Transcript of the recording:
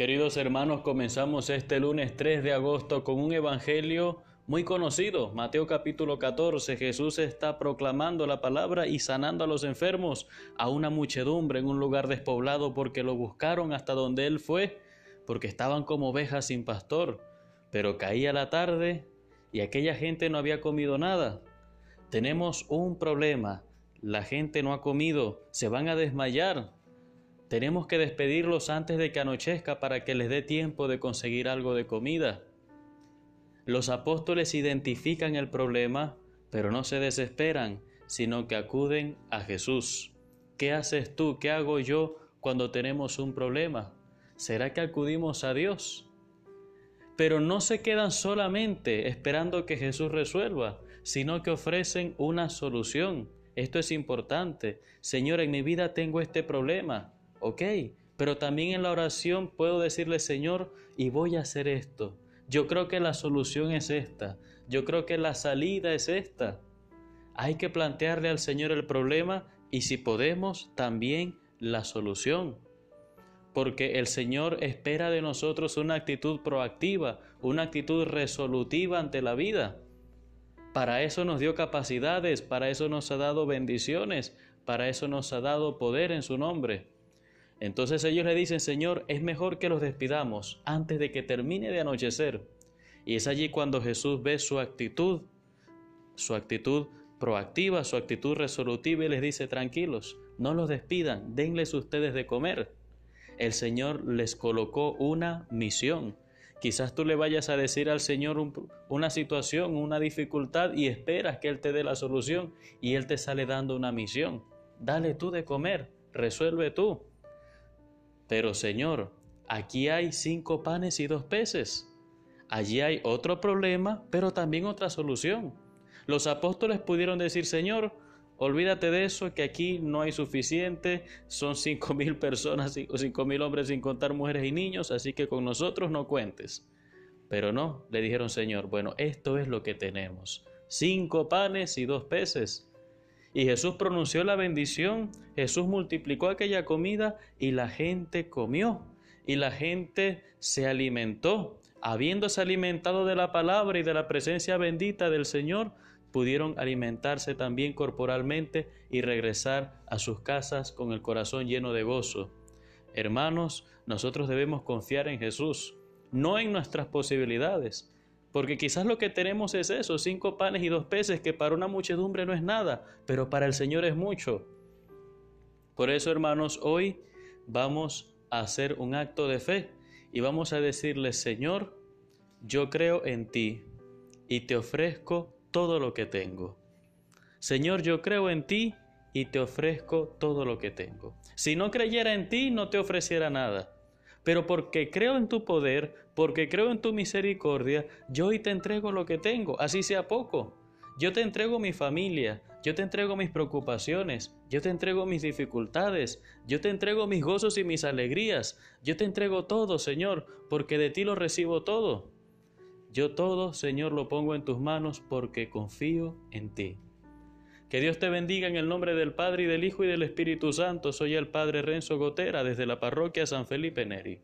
Queridos hermanos, comenzamos este lunes 3 de agosto con un evangelio muy conocido, Mateo capítulo 14. Jesús está proclamando la palabra y sanando a los enfermos, a una muchedumbre en un lugar despoblado porque lo buscaron hasta donde él fue, porque estaban como ovejas sin pastor. Pero caía la tarde y aquella gente no había comido nada. Tenemos un problema, la gente no ha comido, se van a desmayar, tenemos que despedirlos antes de que anochezca para que les dé tiempo de conseguir algo de comida. Los apóstoles identifican el problema, pero no se desesperan, sino que acuden a Jesús. ¿Qué haces tú? ¿Qué hago yo cuando tenemos un problema? ¿Será que acudimos a Dios? Pero no se quedan solamente esperando que Jesús resuelva, sino que ofrecen una solución. Esto es importante. Señor, en mi vida tengo este problema. Ok, pero también en la oración puedo decirle, Señor, y voy a hacer esto. Yo creo que la solución es esta. Yo creo que la salida es esta. Hay que plantearle al Señor el problema y si podemos, también la solución. Porque el Señor espera de nosotros una actitud proactiva, una actitud resolutiva ante la vida. Para eso nos dio capacidades, para eso nos ha dado bendiciones, para eso nos ha dado poder en su nombre. Entonces ellos le dicen, Señor, es mejor que los despidamos antes de que termine de anochecer. Y es allí cuando Jesús ve su actitud, su actitud proactiva, su actitud resolutiva y les dice, tranquilos, no los despidan, denles ustedes de comer. El Señor les colocó una misión. Quizás tú le vayas a decir al Señor una situación, una dificultad y esperas que Él te dé la solución y Él te sale dando una misión. Dale tú de comer, resuelve tú. Pero Señor, aquí hay cinco panes y dos peces. Allí hay otro problema, pero también otra solución. Los apóstoles pudieron decir, Señor, olvídate de eso, que aquí no hay suficiente, son cinco mil personas o cinco mil hombres sin contar mujeres y niños, así que con nosotros no cuentes. Pero no, le dijeron, Señor, bueno, esto es lo que tenemos, cinco panes y dos peces. Y Jesús pronunció la bendición, Jesús multiplicó aquella comida y la gente comió y la gente se alimentó. Habiéndose alimentado de la palabra y de la presencia bendita del Señor, pudieron alimentarse también corporalmente y regresar a sus casas con el corazón lleno de gozo. Hermanos, nosotros debemos confiar en Jesús, no en nuestras posibilidades, porque quizás lo que tenemos es eso, cinco panes y dos peces, que para una muchedumbre no es nada, pero para el Señor es mucho. Por eso, hermanos, hoy vamos a hacer un acto de fe y vamos a decirle, Señor, yo creo en ti y te ofrezco todo lo que tengo. Señor, yo creo en ti y te ofrezco todo lo que tengo. Si no creyera en ti, no te ofreciera nada pero porque creo en tu poder, porque creo en tu misericordia, yo hoy te entrego lo que tengo, así sea poco. Yo te entrego mi familia, yo te entrego mis preocupaciones, yo te entrego mis dificultades, yo te entrego mis gozos y mis alegrías, yo te entrego todo, Señor, porque de ti lo recibo todo. Yo todo, Señor, lo pongo en tus manos porque confío en ti. Que Dios te bendiga en el nombre del Padre y del Hijo y del Espíritu Santo. Soy el Padre Renzo Gotera desde la parroquia San Felipe Neri.